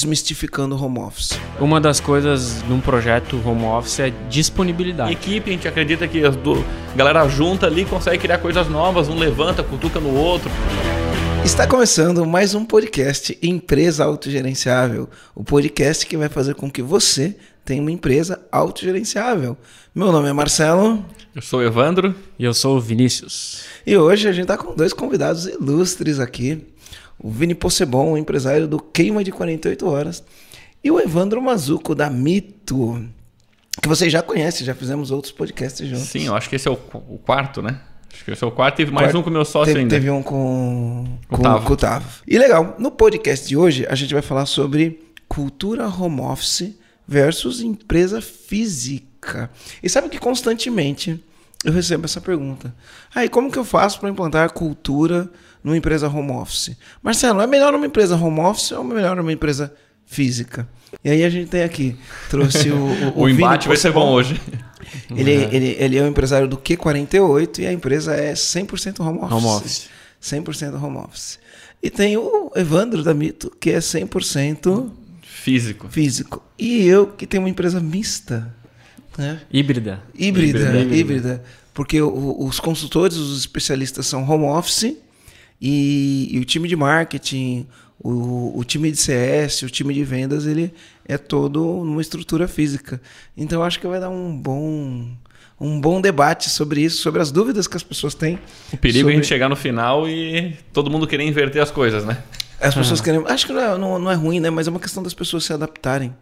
desmistificando o home office. Uma das coisas num projeto home office é disponibilidade. Equipe, a gente acredita que a galera junta ali consegue criar coisas novas, um levanta, cutuca no outro. Está começando mais um podcast Empresa Autogerenciável, o podcast que vai fazer com que você tenha uma empresa autogerenciável. Meu nome é Marcelo. Eu sou o Evandro. E eu sou o Vinícius. E hoje a gente está com dois convidados ilustres aqui o Vini Possebon, empresário do Queima de 48 Horas, e o Evandro Mazuco, da Mito, que vocês já conhecem, já fizemos outros podcasts juntos. Sim, eu acho que esse é o, o quarto, né? Acho que esse é o quarto, teve mais quarto, um com o meu sócio teve, ainda. Teve um com, com, com, Tavo. com o Tavo. E legal, no podcast de hoje a gente vai falar sobre cultura home office versus empresa física. E sabe que constantemente eu recebo essa pergunta. Aí, ah, como que eu faço para implantar a cultura numa empresa home office. Marcelo, é melhor uma empresa home office ou é melhor uma empresa física? E aí a gente tem aqui, trouxe o. O, o, o embate vai ser bom hoje. Ele, uhum. ele, ele é o empresário do Q48 e a empresa é 100% home office. Home office. 100% home office. E tem o Evandro da Mito, que é 100% físico. Físico. E eu, que tenho uma empresa mista. Né? Híbrida. Híbrida, híbrida. híbrida. Porque o, os consultores, os especialistas são home office e, e o time de marketing, o, o, time de CS, o time de vendas, ele é todo numa estrutura física. Então acho que vai dar um bom um bom debate sobre isso, sobre as dúvidas que as pessoas têm. O perigo sobre... é a gente chegar no final e todo mundo querer inverter as coisas, né? As pessoas querem. Acho que não é, não, não é ruim, né? Mas é uma questão das pessoas se adaptarem.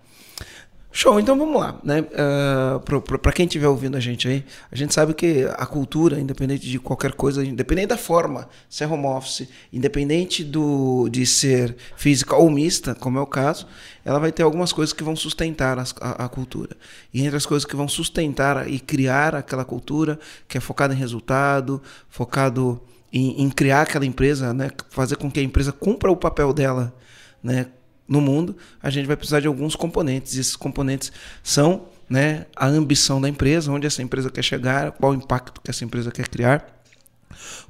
Show, então vamos lá, né? Uh, para quem estiver ouvindo a gente aí, a gente sabe que a cultura, independente de qualquer coisa, independente da forma, se é home office, independente do, de ser física ou mista, como é o caso, ela vai ter algumas coisas que vão sustentar a, a, a cultura. E entre as coisas que vão sustentar e criar aquela cultura, que é focada em resultado, focado em, em criar aquela empresa, né? Fazer com que a empresa cumpra o papel dela, né? No mundo, a gente vai precisar de alguns componentes. Esses componentes são né, a ambição da empresa, onde essa empresa quer chegar, qual o impacto que essa empresa quer criar,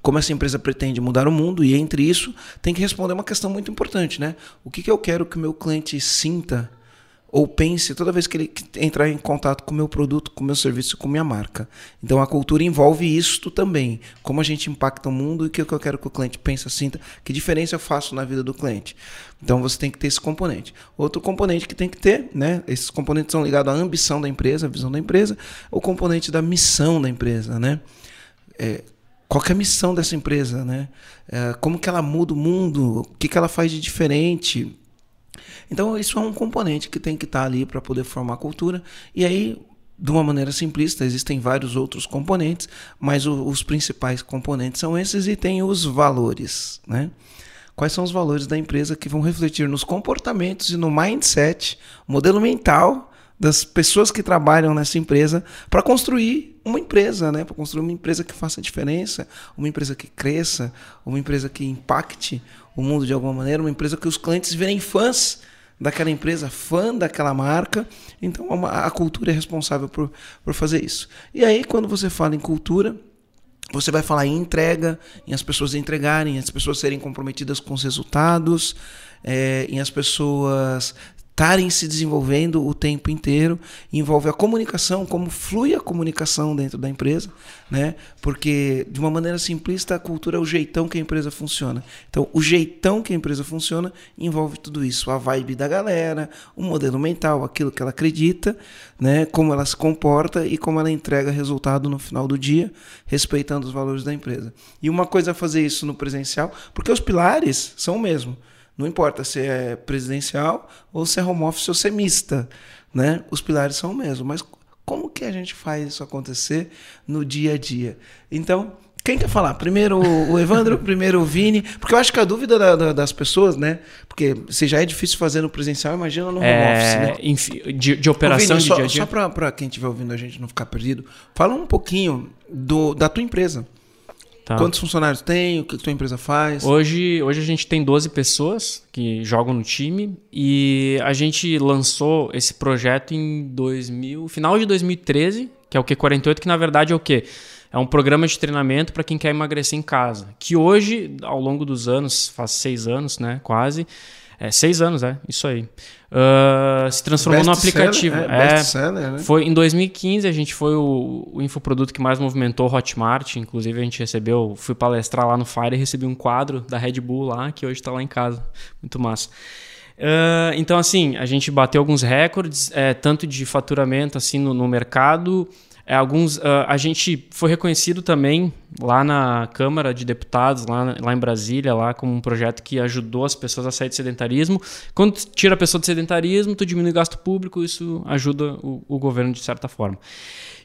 como essa empresa pretende mudar o mundo, e entre isso tem que responder uma questão muito importante, né? O que, que eu quero que o meu cliente sinta ou pense toda vez que ele entrar em contato com o meu produto, com o meu serviço, com minha marca. Então a cultura envolve isto também. Como a gente impacta o mundo e o que eu quero que o cliente pense, sinta, que diferença eu faço na vida do cliente. Então você tem que ter esse componente. Outro componente que tem que ter, né? Esses componentes são ligados à ambição da empresa, à visão da empresa, o componente da missão da empresa, né? É, qual é a missão dessa empresa, né? É, como que ela muda o mundo? O que, que ela faz de diferente? Então, isso é um componente que tem que estar tá ali para poder formar cultura. E aí, de uma maneira simplista, existem vários outros componentes, mas o, os principais componentes são esses e tem os valores, né? Quais são os valores da empresa que vão refletir nos comportamentos e no mindset, modelo mental das pessoas que trabalham nessa empresa para construir uma empresa, né? Para construir uma empresa que faça diferença, uma empresa que cresça, uma empresa que impacte o mundo de alguma maneira, uma empresa que os clientes virem fãs daquela empresa, fã daquela marca. Então a cultura é responsável por, por fazer isso. E aí, quando você fala em cultura, você vai falar em entrega, em as pessoas entregarem, em as pessoas serem comprometidas com os resultados, é, em as pessoas estarem se desenvolvendo o tempo inteiro, envolve a comunicação, como flui a comunicação dentro da empresa, né? Porque de uma maneira simplista a cultura é o jeitão que a empresa funciona. Então, o jeitão que a empresa funciona envolve tudo isso, a vibe da galera, o modelo mental, aquilo que ela acredita, né? Como ela se comporta e como ela entrega resultado no final do dia, respeitando os valores da empresa. E uma coisa é fazer isso no presencial, porque os pilares são o mesmo. Não importa se é presidencial ou se é home office ou se é mista, né? Os pilares são o mesmo, mas como que a gente faz isso acontecer no dia a dia? Então, quem quer falar? Primeiro o Evandro, primeiro o Vini, porque eu acho que a dúvida da, da, das pessoas, né? Porque se já é difícil fazer no presencial, imagina no home é, office, né? De, de operação Ô, Vini, de só, dia a dia. Só para quem estiver ouvindo a gente não ficar perdido, fala um pouquinho do, da tua empresa. Tá. Quantos funcionários tem? O que a tua empresa faz? Hoje, hoje a gente tem 12 pessoas que jogam no time e a gente lançou esse projeto em 2000, final de 2013, que é o Q48, que na verdade é o quê? É um programa de treinamento para quem quer emagrecer em casa. Que hoje, ao longo dos anos, faz seis anos, né, quase, É, seis anos, é, isso aí. Uh, se transformou no aplicativo. Seller, é, é, seller, né? Foi em 2015 a gente foi o, o infoproduto que mais movimentou o Hotmart. Inclusive a gente recebeu, fui palestrar lá no Fire e recebi um quadro da Red Bull lá que hoje está lá em casa. Muito massa. Uh, então assim a gente bateu alguns recordes, é, tanto de faturamento assim no, no mercado é, alguns, uh, a gente foi reconhecido também lá na Câmara de Deputados, lá, lá em Brasília, lá como um projeto que ajudou as pessoas a sair do sedentarismo. Quando tu tira a pessoa do sedentarismo, tu diminui o gasto público, isso ajuda o, o governo de certa forma.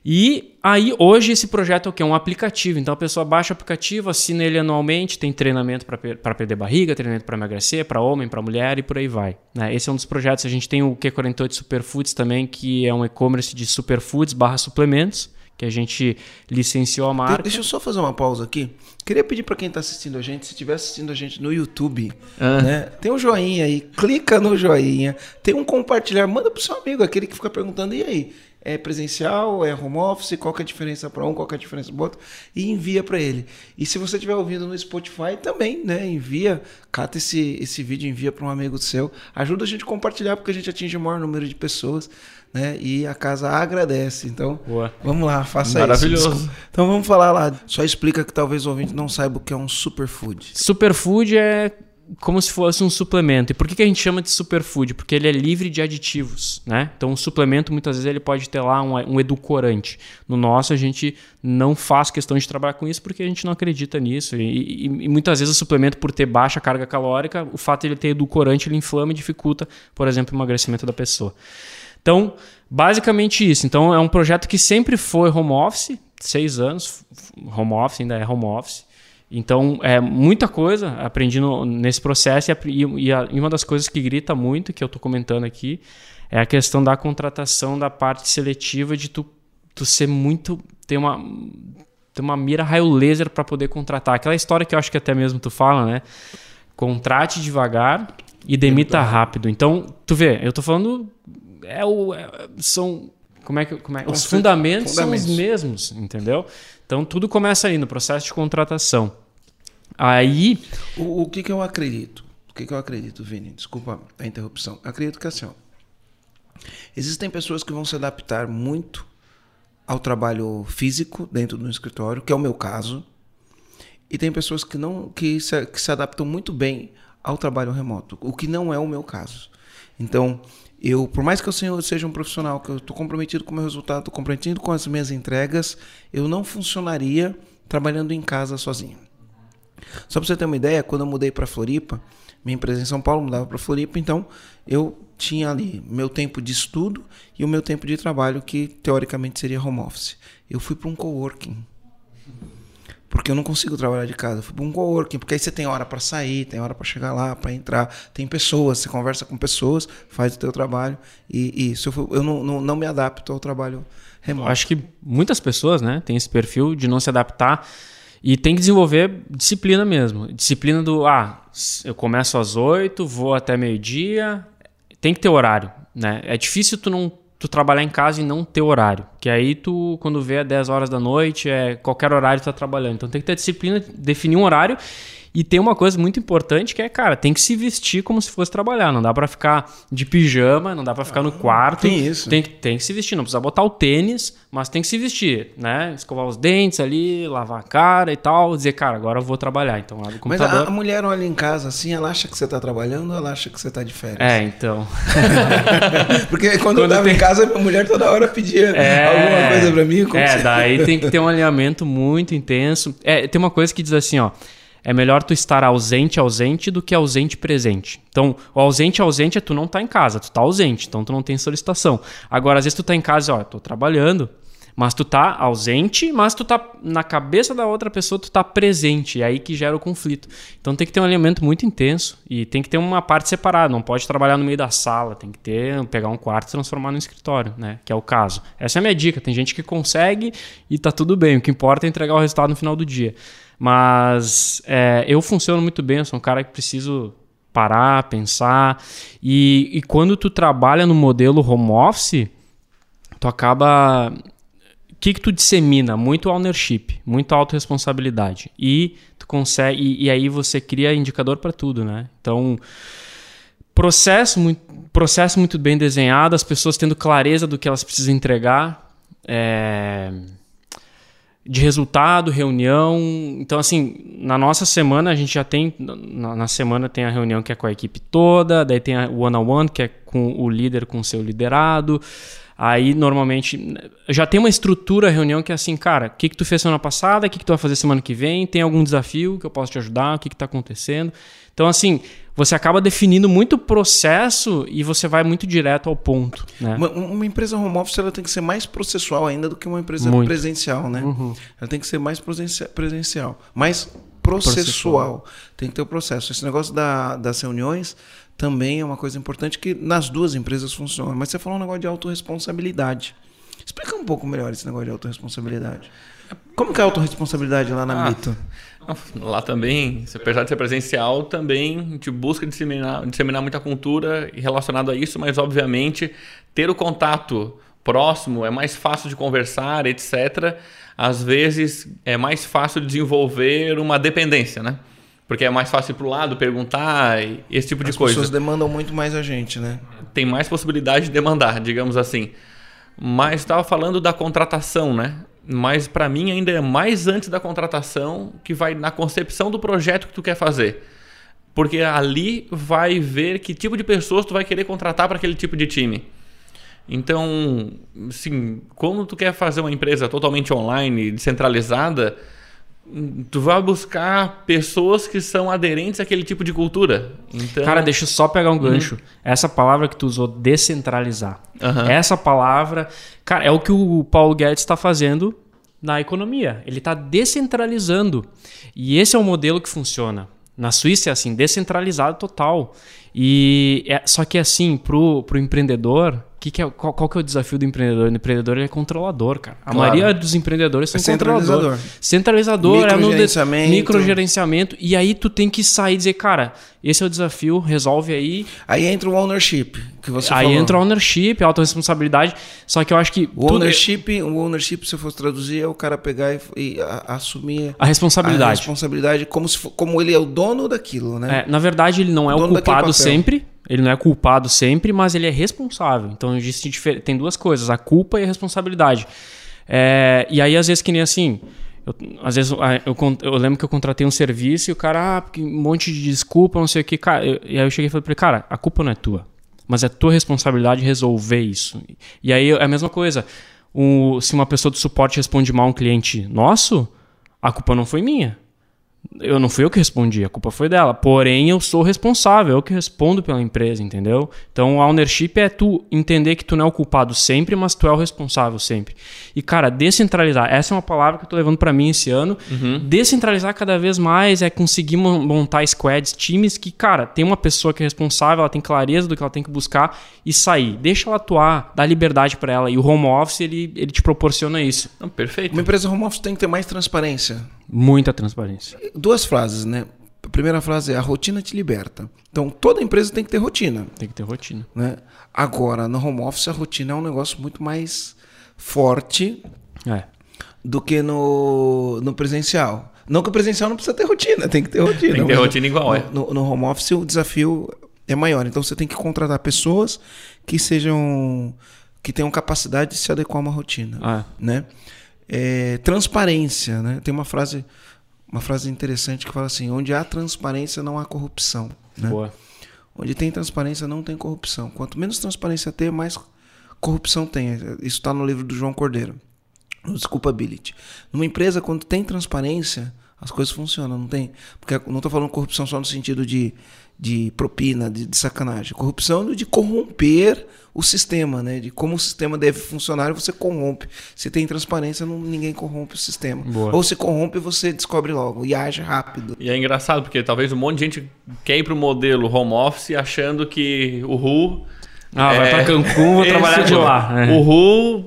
E aí, hoje, esse projeto é o quê? Um aplicativo. Então, a pessoa baixa o aplicativo, assina ele anualmente, tem treinamento para perder barriga, treinamento para emagrecer, para homem, para mulher e por aí vai. Né? Esse é um dos projetos. A gente tem o Q48 Superfoods também, que é um e-commerce de superfoods barra suplementos, que a gente licenciou a marca. Deixa eu só fazer uma pausa aqui. Queria pedir para quem está assistindo a gente, se estiver assistindo a gente no YouTube, ah. né, tem um joinha aí, clica no joinha, tem um compartilhar, manda pro seu amigo, aquele que fica perguntando, e aí? É presencial, é home office, qual que é a diferença para um, qual que é a diferença para o outro, e envia para ele. E se você estiver ouvindo no Spotify, também, né? Envia, cata esse, esse vídeo, envia para um amigo seu. Ajuda a gente a compartilhar, porque a gente atinge o maior número de pessoas, né? E a casa agradece. Então, Boa. vamos lá, faça Maravilhoso. isso. Maravilhoso. Então vamos falar lá. Só explica que talvez o ouvinte não saiba o que é um superfood. Superfood é como se fosse um suplemento. E por que, que a gente chama de superfood? Porque ele é livre de aditivos, né? Então, um suplemento, muitas vezes, ele pode ter lá um, um, edulcorante. No nosso, a gente não faz questão de trabalhar com isso porque a gente não acredita nisso. E, e, e muitas vezes o suplemento, por ter baixa carga calórica, o fato de ele ter edulcorante, ele inflama e dificulta, por exemplo, o emagrecimento da pessoa. Então, basicamente isso. Então, é um projeto que sempre foi home office, seis anos, home office, ainda é home office. Então, é muita coisa aprendi no, nesse processo e, e, a, e, uma das coisas que grita muito, que eu estou comentando aqui, é a questão da contratação da parte seletiva de tu, tu ser muito... ter uma, ter uma mira raio laser para poder contratar. Aquela história que eu acho que até mesmo tu fala, né? Contrate devagar e demita rápido. Então, tu vê, eu estou falando... É o, é, são... Como é que... Como é, os fundamentos, fundamentos são os mesmos, entendeu? Então, tudo começa aí no processo de contratação. Aí. O, o que, que eu acredito? O que, que eu acredito, Vini? Desculpa a interrupção. Acredito que assim, ó, existem pessoas que vão se adaptar muito ao trabalho físico dentro do escritório, que é o meu caso. E tem pessoas que não que se, que se adaptam muito bem ao trabalho remoto, o que não é o meu caso. Então, eu, por mais que eu seja um profissional, que eu estou comprometido com o meu resultado, estou comprometido com as minhas entregas, eu não funcionaria trabalhando em casa sozinho. Só para você ter uma ideia, quando eu mudei para Floripa, minha empresa em São Paulo mudava para Floripa, então eu tinha ali meu tempo de estudo e o meu tempo de trabalho, que teoricamente seria home office. Eu fui para um coworking. Porque eu não consigo trabalhar de casa. Eu fui para um coworking, porque aí você tem hora para sair, tem hora para chegar lá, para entrar, tem pessoas, você conversa com pessoas, faz o teu trabalho. E, e eu, eu não, não, não me adapto ao trabalho remoto. Acho que muitas pessoas né, têm esse perfil de não se adaptar e tem que desenvolver disciplina mesmo. Disciplina do, ah, eu começo às 8, vou até meio-dia. Tem que ter horário, né? É difícil tu não tu trabalhar em casa e não ter horário. Que aí tu, quando vê é 10 horas da noite, é qualquer horário tu tá trabalhando. Então tem que ter disciplina, definir um horário e tem uma coisa muito importante que é, cara, tem que se vestir como se fosse trabalhar. Não dá para ficar de pijama, não dá para ficar ah, no quarto. Tem isso. Tem, tem que se vestir. Não precisa botar o tênis, mas tem que se vestir, né? Escovar os dentes ali, lavar a cara e tal. Dizer, cara, agora eu vou trabalhar. Então, abre o computador. Mas a, a mulher olha em casa assim, ela acha que você tá trabalhando ou ela acha que você tá de férias? É, então. Porque quando, quando eu tava tem... em casa, a mulher toda hora pedia é... alguma coisa pra mim. É, daí tem que ter um alinhamento muito intenso. É, tem uma coisa que diz assim, ó é melhor tu estar ausente ausente do que ausente presente. Então, o ausente ausente é tu não tá em casa, tu tá ausente, então tu não tem solicitação. Agora, às vezes tu tá em casa, ó, tô trabalhando, mas tu tá ausente, mas tu tá na cabeça da outra pessoa, tu tá presente, é aí que gera o conflito. Então tem que ter um alinhamento muito intenso e tem que ter uma parte separada, não pode trabalhar no meio da sala, tem que ter, pegar um quarto e transformar no escritório, né, que é o caso. Essa é a minha dica, tem gente que consegue e tá tudo bem, o que importa é entregar o resultado no final do dia. Mas é, eu funciono muito bem, eu sou um cara que preciso parar, pensar. E, e quando tu trabalha no modelo home office, tu acaba. O que, que tu dissemina? Muito ownership, muita autorresponsabilidade. E tu consegue. E, e aí você cria indicador para tudo, né? Então processo muito, processo muito bem desenhado, as pessoas tendo clareza do que elas precisam entregar. É, de resultado, reunião. Então, assim, na nossa semana a gente já tem. Na, na, semana tem a reunião que é com a equipe toda, daí tem a one-on-one, -on -one, que é com o líder, com o seu liderado. Aí, normalmente, já tem uma estrutura, reunião que é assim, cara, o que, que tu fez semana passada, o que, que tu vai fazer semana que vem, tem algum desafio que eu posso te ajudar, o que está acontecendo. Então, assim, você acaba definindo muito o processo e você vai muito direto ao ponto. Né? Uma, uma, empresa home office ela tem que ser mais processual ainda do que uma empresa muito. presencial, né? Uhum. Ela tem que ser mais presencial, mais processual. processual. Tem que ter o processo. Esse negócio da, das reuniões também é uma coisa importante que nas duas empresas funciona. Mas você falou um negócio de autorresponsabilidade. Explica um pouco melhor esse negócio de autorresponsabilidade. Como que é a autorresponsabilidade lá na ah, Mito? Lá também, apesar de ser presencial, também a gente busca disseminar, disseminar muita cultura relacionada a isso, mas obviamente ter o contato próximo é mais fácil de conversar, etc. Às vezes é mais fácil desenvolver uma dependência, né? Porque é mais fácil para o lado, perguntar, esse tipo As de coisa. As pessoas demandam muito mais a gente, né? Tem mais possibilidade de demandar, digamos assim. Mas estava falando da contratação, né? Mas para mim ainda é mais antes da contratação que vai na concepção do projeto que tu quer fazer. Porque ali vai ver que tipo de pessoas tu vai querer contratar para aquele tipo de time. Então, sim, quando tu quer fazer uma empresa totalmente online, descentralizada, tu vai buscar pessoas que são aderentes àquele tipo de cultura. Então... Cara, deixa eu só pegar um gancho. Uhum. Essa palavra que tu usou, descentralizar. Uhum. Essa palavra, cara, é o que o Paulo Guedes está fazendo na economia. Ele está descentralizando. E esse é o modelo que funciona. Na Suíça é assim, descentralizado total. E é, só que assim, pro, pro empreendedor, que que é, qual, qual, que é o desafio do empreendedor? O empreendedor é controlador, cara. A claro. maioria dos empreendedores são é centralizador. Centralizador, é no microgerenciamento. E aí tu tem que sair e dizer, cara, esse é o desafio, resolve aí. Aí entra o ownership, que você Aí falou. entra o ownership, a autorresponsabilidade. Só que eu acho que. O ownership, o ownership, se eu fosse traduzir, é o cara pegar e, e a, assumir a responsabilidade. A responsabilidade como, se como ele é o dono daquilo, né? É, na verdade, ele não é o, o culpado sempre ele não é culpado sempre, mas ele é responsável. Então existe tem duas coisas: a culpa e a responsabilidade. É, e aí, às vezes, que nem assim. Eu, às vezes eu, eu, eu, lembro que eu contratei um serviço e o cara, ah, um monte de desculpa, não sei o que. Cara, eu, e aí eu cheguei e falei pra ele, cara, a culpa não é tua. Mas é tua responsabilidade resolver isso. E aí é a mesma coisa. O, se uma pessoa do suporte responde mal um cliente nosso, a culpa não foi minha eu não fui eu que respondi, a culpa foi dela. Porém, eu sou responsável, eu que respondo pela empresa, entendeu? Então, a ownership é tu entender que tu não é o culpado sempre, mas tu é o responsável sempre. E, cara, descentralizar, essa é uma palavra que eu tô levando para mim esse ano. Uhum. Descentralizar cada vez mais é conseguir montar squads, times que, cara, tem uma pessoa que é responsável, ela tem clareza do que ela tem que buscar e sair. Deixa ela atuar, dá liberdade para ela. E o home office, ele, ele te proporciona isso. Não, perfeito. Uma empresa home office tem que ter mais transparência. Muita transparência. Duas frases, né? A primeira frase é: a rotina te liberta. Então, toda empresa tem que ter rotina. Tem que ter rotina. Né? Agora, no home office, a rotina é um negócio muito mais forte é. do que no, no presencial. Não que o presencial não precisa ter rotina, tem que ter rotina. Tem que ter rotina igual, no, é. No, no home office, o desafio é maior. Então, você tem que contratar pessoas que sejam. que tenham capacidade de se adequar a uma rotina. Ah. Né? É, transparência, né? Tem uma frase, uma frase interessante que fala assim: onde há transparência não há corrupção. Né? Boa. Onde tem transparência não tem corrupção. Quanto menos transparência ter, mais corrupção tem. Isso está no livro do João Cordeiro, no Desculpability. Numa empresa, quando tem transparência, as coisas funcionam, não tem. Porque não estou falando corrupção só no sentido de de propina, de, de sacanagem. Corrupção de corromper o sistema, né? De como o sistema deve funcionar você corrompe. Se tem transparência, não, ninguém corrompe o sistema. Boa. Ou se corrompe, você descobre logo e age rápido. E é engraçado, porque talvez um monte de gente quer ir para o modelo home office achando que o RU ah, é, vai para Cancún, vou trabalhar de lá. É. O RU,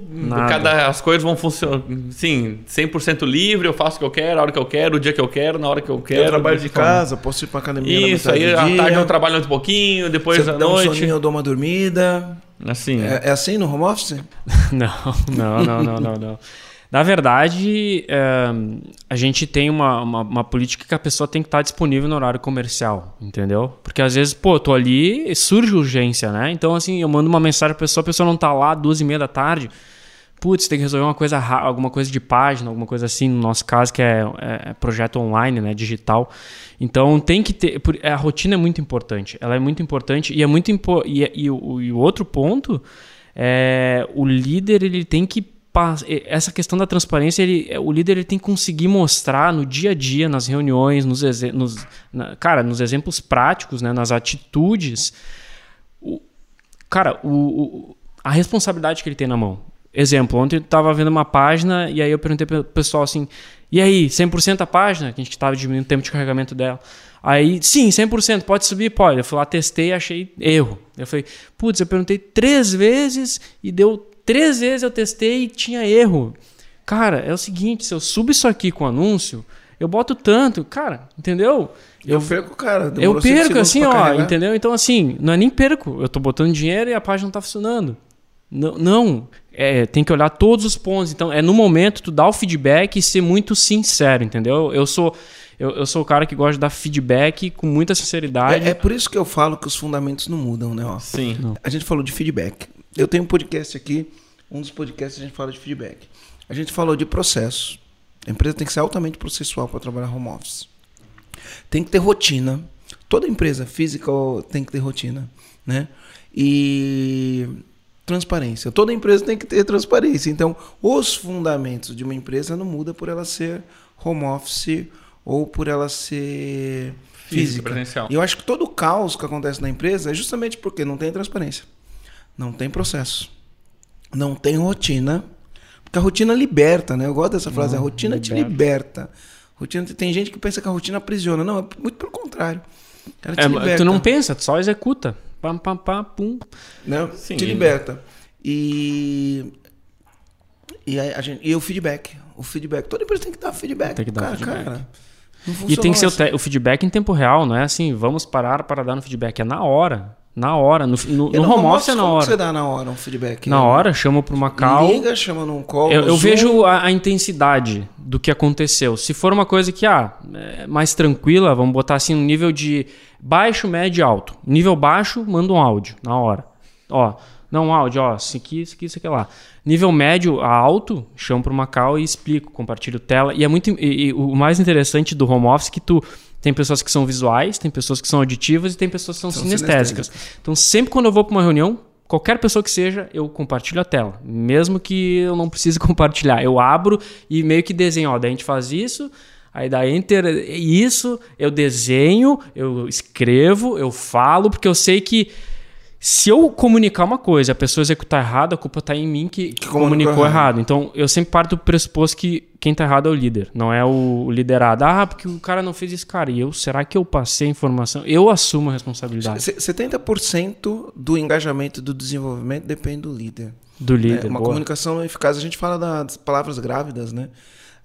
cada, as coisas vão funcionar, sim, 100% livre, eu faço o que eu quero, a hora que eu quero, o dia que eu quero, na hora que eu quero. Eu trabalho de casa, posso ir para academia Isso, aí à tarde eu trabalho um pouquinho, depois Você à noite... Um soninho, eu dou uma dormida. Assim. É, é assim no home office? não, não, não, não, não, não. Na verdade, é, a gente tem uma, uma, uma, política que a pessoa tem que estar disponível no horário comercial, entendeu? Porque às vezes, pô, tô ali surge urgência, né? Então, assim, eu mando uma mensagem pra pessoa, a pessoa não tá lá duas e meia da tarde. Putz, tem que resolver uma coisa, alguma coisa de página, alguma coisa assim, no nosso caso, que é, é, é projeto online, né? Digital. Então tem que ter. A rotina é muito importante. Ela é muito importante e é muito impo e, e, e, o, e o outro ponto é o líder ele tem que essa questão da transparência, ele, o líder ele tem que conseguir mostrar no dia a dia, nas reuniões, nos, nos na, cara, nos exemplos práticos, né, nas atitudes, o, cara, o, o, a responsabilidade que ele tem na mão. Exemplo, ontem eu estava vendo uma página e aí eu perguntei para o pessoal assim, e aí, 100% a página? Que a gente estava diminuindo o tempo de carregamento dela. Aí, sim, 100%, pode subir? Pode. Eu fui lá, testei e achei erro. Eu falei, putz, eu perguntei três vezes e deu Três vezes eu testei e tinha erro. Cara, é o seguinte, se eu subo isso aqui com anúncio, eu boto tanto, cara, entendeu? Eu, eu perco, cara. Eu perco, assim, ó, carregar. entendeu? Então, assim, não é nem perco. Eu tô botando dinheiro e a página não tá funcionando. Não, não é, tem que olhar todos os pontos. Então, é no momento tu dar o feedback e ser muito sincero, entendeu? Eu sou. Eu, eu sou o cara que gosta de dar feedback com muita sinceridade. É, é por isso que eu falo que os fundamentos não mudam, né? Ó. Sim. Não. A gente falou de feedback. Eu tenho um podcast aqui, um dos podcasts a gente fala de feedback. A gente falou de processo. A empresa tem que ser altamente processual para trabalhar home office. Tem que ter rotina. Toda empresa física tem que ter rotina, né? E transparência. Toda empresa tem que ter transparência. Então, os fundamentos de uma empresa não muda por ela ser home office ou por ela ser física. física. E eu acho que todo o caos que acontece na empresa é justamente porque não tem transparência. Não tem processo. Não tem rotina. Porque a rotina liberta, né? Eu gosto dessa frase. Não, a rotina liberta. te liberta. Rotina, tem gente que pensa que a rotina aprisiona. Não, é muito pelo contrário. É, tu não pensa, tu só executa. Pam, pam, pam, pum. Não, Sim. te liberta. E, e, a, a gente, e o feedback. O feedback. Toda empresa tem que dar feedback. Tem que dar cara, feedback. Cara, e tem que ser assim. o, o, feedback em tempo real, não é assim, vamos parar para dar no feedback. É na hora. Na hora. No, no, no home office é na hora. você dá na hora um feedback? Na hora, chama para uma call. Liga, chama num call. Eu, eu vejo a, a, intensidade do que aconteceu. Se for uma coisa que, ah, é mais tranquila, vamos botar assim no nível de baixo, médio e alto. Nível baixo, manda um áudio na hora. Ó, não, um áudio, ó, isso aqui, isso aqui, isso aqui lá. Nível médio a alto, chamo para uma call e explico, compartilho tela. E é muito. E, e, o mais interessante do home office é que tu tem pessoas que são visuais, tem pessoas que são auditivas e tem pessoas que são, são sinestésicas. sinestésicas. Então, sempre quando eu vou para uma reunião, qualquer pessoa que seja, eu compartilho a tela. Mesmo que eu não precise compartilhar. Eu abro e meio que desenho. Ó, daí a gente faz isso, aí dá enter, isso, eu desenho, eu escrevo, eu falo, porque eu sei que se eu comunicar uma coisa, a pessoa executar errado, a culpa está em mim que, que comunicou, comunicou errado. Então, eu sempre parto do pressuposto que quem está errado é o líder, não é o liderado. Ah, porque o cara não fez isso, cara. E eu, será que eu passei a informação? Eu assumo a responsabilidade. 70% do engajamento do desenvolvimento depende do líder. Do líder. É, uma boa. comunicação eficaz. A gente fala das palavras grávidas, né?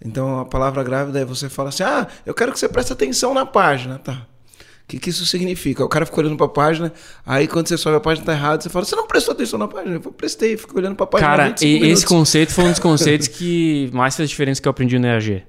Então, a palavra grávida é você fala assim: ah, eu quero que você preste atenção na página. Tá que, que isso significa? O cara fica olhando para a página, aí quando você sobe a página tá errado, você fala, você não prestou atenção na página? Eu prestei, fico olhando para a página. Cara, e esse conceito foi um dos conceitos que mais fez diferença que eu aprendi no EAG.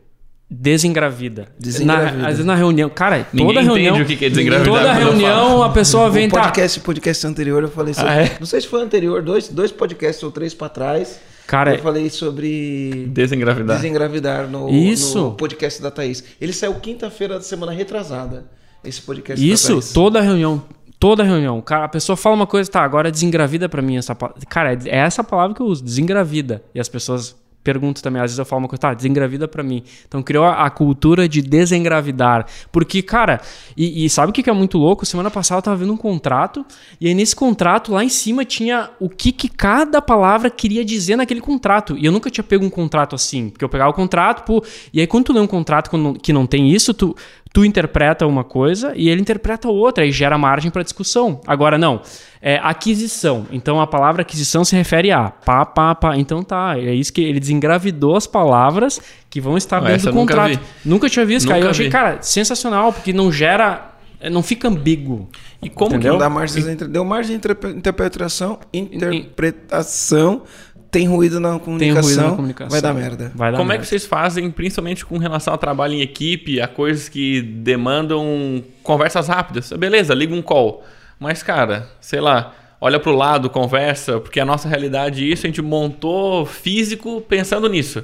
Desengravida. Desengravida. Na, às vezes na reunião. Cara, Ninguém toda reunião. o que é desengravidar. Toda reunião a pessoa vem. O podcast, tá. podcast anterior eu falei sobre. Ah, é? Não sei se foi anterior, dois, dois podcasts ou três para trás. Cara, eu falei sobre desengravidar, desengravidar no, Isso. no podcast da Thaís. Ele saiu quinta-feira da semana retrasada esse podcast. Isso, toda reunião. Toda reunião. Cara, a pessoa fala uma coisa, tá, agora desengravida para mim essa palavra. Cara, é essa palavra que eu uso, desengravida. E as pessoas pergunto também, às vezes eu falo uma coisa, tá, desengravida para mim. Então criou a, cultura de desengravidar. Porque, cara, e, e sabe o que, que é muito louco? Semana passada eu tava vendo um contrato, e aí nesse contrato, lá em cima, tinha o que, que cada palavra queria dizer naquele contrato. E eu nunca tinha pego um contrato assim. Porque eu pegava o contrato, pô, e aí quando tu lê um contrato que não tem isso, tu, tu interpreta uma coisa e ele interpreta outra, e gera margem para discussão. Agora, não. É aquisição. Então a palavra aquisição se refere a pá, pá, pá. Então tá. É isso que ele desengravidou as palavras que vão estar dentro do contrato. Nunca, nunca tinha visto, nunca cara. Eu achei, cara, sensacional, porque não gera. Não fica ambíguo. E como entendeu? que não dá margem, deu margem de interpretação, interpretação tem ruído na comunicação, ruído na comunicação. vai dar merda. Vai dar Como é merda. que vocês fazem, principalmente com relação ao trabalho em equipe, a coisas que demandam conversas rápidas? Beleza, liga um call. Mas, cara, sei lá, olha pro lado, conversa, porque a nossa realidade isso, a gente montou físico pensando nisso.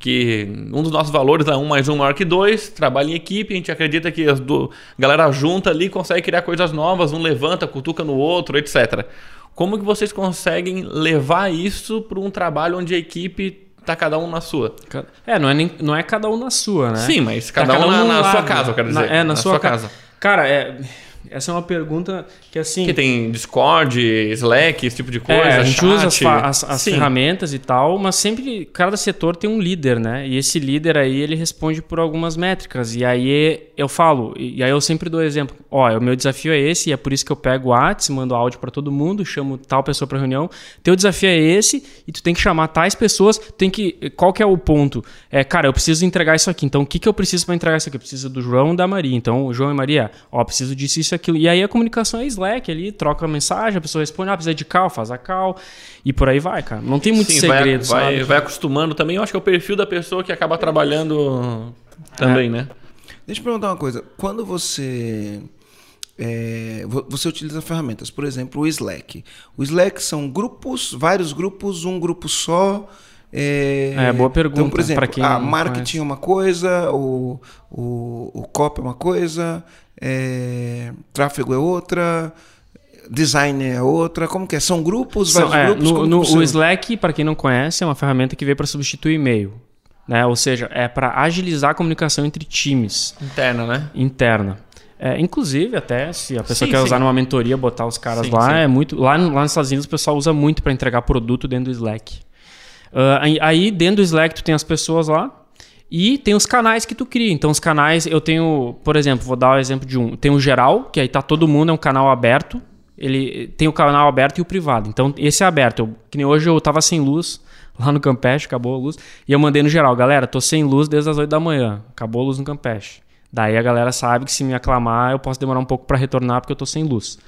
Que um dos nossos valores é um mais um maior que dois, trabalho em equipe, a gente acredita que as do... galera junta ali consegue criar coisas novas, um levanta, cutuca no outro, etc. Como que vocês conseguem levar isso para um trabalho onde a equipe tá cada um na sua? É, não é, nem, não é cada um na sua, né? Sim, mas Tá cada, um na, num na lado. sua casa, eu quero dizer. Na- é, na, sua, ca- casa. Cara, é, essa é uma pergunta que assim. Que tem Discord, Slack, esse tipo de coisa. É, a gente chat. usa as, as- as ferramentas e tal, mas sempre cada setor tem um líder, né? E esse líder aí ele responde por algumas métricas. E aí eu falo, e aí eu sempre dou exemplo. Ó, o meu desafio é esse, e é por isso que eu pego o Whats, mando áudio para todo mundo, chamo tal pessoa para reunião. Teu desafio é esse, e tu tem que chamar tais pessoas. Tem que, qual que é o ponto? É, cara, eu preciso entregar isso aqui. Então, o que, que eu preciso para entregar isso aqui? Eu preciso do João e da Maria. Então, o João e Maria, ó, preciso disso, isso, aquilo. E aí a comunicação é Slack ali, troca a mensagem, a pessoa responde, ah, precisa de cal, faz a cal. E por aí vai, cara. Não tem muito Sim, segredo, vai, vai, sabe? vai acostumando também. Eu acho que é o perfil da pessoa que acaba trabalhando É. também, né? Deixa eu perguntar uma coisa. Quando você é, vo- você utiliza ferramentas, por exemplo, o Slack. O Slack são grupos, vários grupos, um grupo só. É, É, boa pergunta, Então, por exemplo, a marketing é uma coisa, o, o, o copy é uma coisa, é, tráfego é outra, design é outra. Como que é? São grupos, São- vários é, grupos? no, no- o Slack, para quem não conhece, é uma ferramenta que veio para substituir e-mail. Né? Ou seja, é para agilizar a comunicação entre times Interna, né? interna. É, inclusive, até se a pessoa Sim, quer sim. usar numa mentoria, botar os caras Sim, lá, sim. é muito. Lá, lá nos Estados Unidos o pessoal usa muito para entregar produto dentro do Slack. Aí- aí dentro do Slack tu tem as pessoas lá e tem os canais que tu cria. Então os canais, eu tenho, por exemplo, vou dar o exemplo de um. Tem o geral, que aí tá todo mundo, é um canal aberto. Ele tem o canal aberto e o privado. Então esse é aberto. Eu, que nem hoje eu tava sem luz lá no Campeche, acabou a luz. E eu mandei no geral, galera, tô sem luz desde as 8 da manhã. Acabou a luz no Campeche. Daí a galera sabe que se me aclamar eu posso demorar um pouco para retornar porque eu tô sem luz.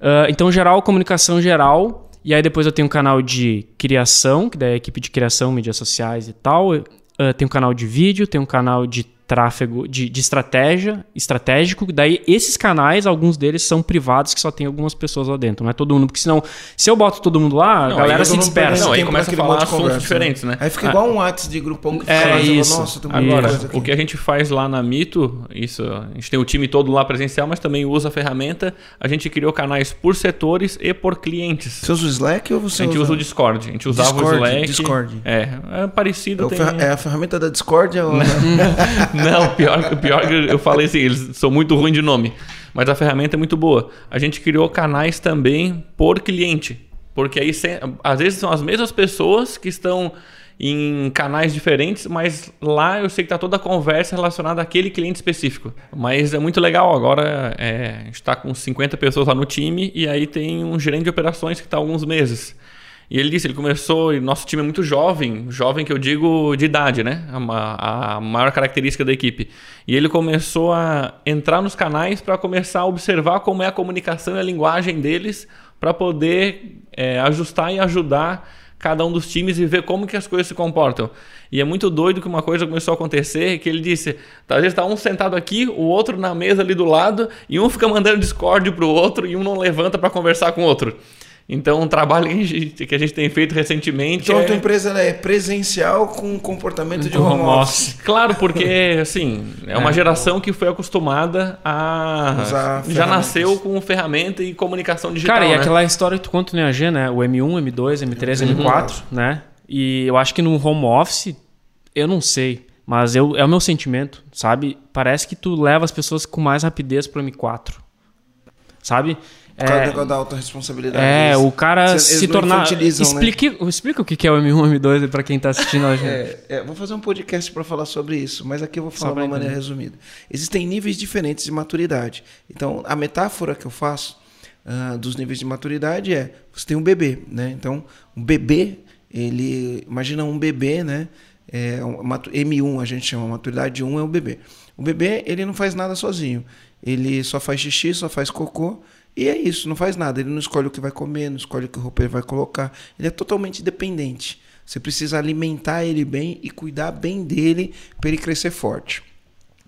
Ah, então, geral, comunicação geral. E aí depois eu tenho um canal de criação, que daí é a equipe de criação, mídias sociais e tal. Ah, tem um canal de vídeo, tem um canal de tráfego, de, de estratégia, estratégico. Daí esses canais, alguns deles são privados, que só tem algumas pessoas lá dentro. Não é todo mundo, porque senão, se eu boto todo mundo lá, a Não, galera aí se dispersa. Não, aí começa a falar assuntos conversa, diferentes, né? Aí fica igual um WhatsApp de grupão que É, fala, isso. Nossa, tem Agora, o que a gente faz lá na Mito, isso, a gente tem o time todo lá presencial, mas também usa a ferramenta. A gente criou canais por setores e por clientes. Você usa o Slack ou você A gente usa o Discord. A gente usava Discord, o Slack. Discord. É, é parecido. É, tem... é a ferramenta da Discord? Ou... Não, pior, pior que eu falei assim, eles são muito ruins de nome. Mas a ferramenta é muito boa. A gente criou canais também por cliente. Porque aí, às vezes, são as mesmas pessoas que estão em canais diferentes, mas lá eu sei que está toda a conversa relacionada àquele cliente específico. Mas é muito legal. Agora é, a gente está com 50 pessoas lá no time e aí tem um gerente de operações que está há alguns meses. E ele disse, ele começou, e nosso time é muito jovem, jovem que eu digo de idade, né? A, a maior característica da equipe. E ele começou a entrar nos canais para começar a observar como é a comunicação e a linguagem deles para poder é, ajustar e ajudar cada um dos times e ver como que as coisas se comportam. E é muito doido que uma coisa começou a acontecer, que ele disse, às vezes tá um sentado aqui, o outro na mesa ali do lado, e um fica mandando Discord pro outro e um não levanta para conversar com o outro. Então, um trabalho que a gente, que a gente tem feito recentemente Então é... a tua empresa ela é presencial com comportamento de home home office. Claro, porque assim, é uma geração que foi acostumada a. Usar já nasceu com ferramenta e comunicação digital. Cara, e né? aquela história que tu conta no EAG, né? O M1, M2, M3, M4, né? E eu acho que no home office, eu não sei, mas eu, é o meu sentimento, sabe? Parece que tu leva as pessoas com mais rapidez pro M4. Sabe? Por causa do É, negócio da alta responsabilidade. é, Eles- o cara se não tornar. né? Explique, explica o que é o M1 M2 pra quem tá assistindo a gente. É, é, vou fazer um podcast para falar sobre isso, mas aqui eu vou falar de uma maneira resumida. Existem níveis diferentes de maturidade. Então, a metáfora que eu faço ah, dos níveis de maturidade é: você tem um bebê, né? Então, um bebê, ele. Imagina um bebê, né? É, um, matu- M1 a gente chama, maturidade 1 é o bebê. O bebê, ele não faz nada sozinho. Ele só faz xixi, só faz cocô E é isso, não faz nada. Ele não escolhe o que vai comer, não escolhe que roupa ele vai colocar. Ele é totalmente dependente. Você precisa alimentar ele bem e cuidar bem dele para ele crescer forte.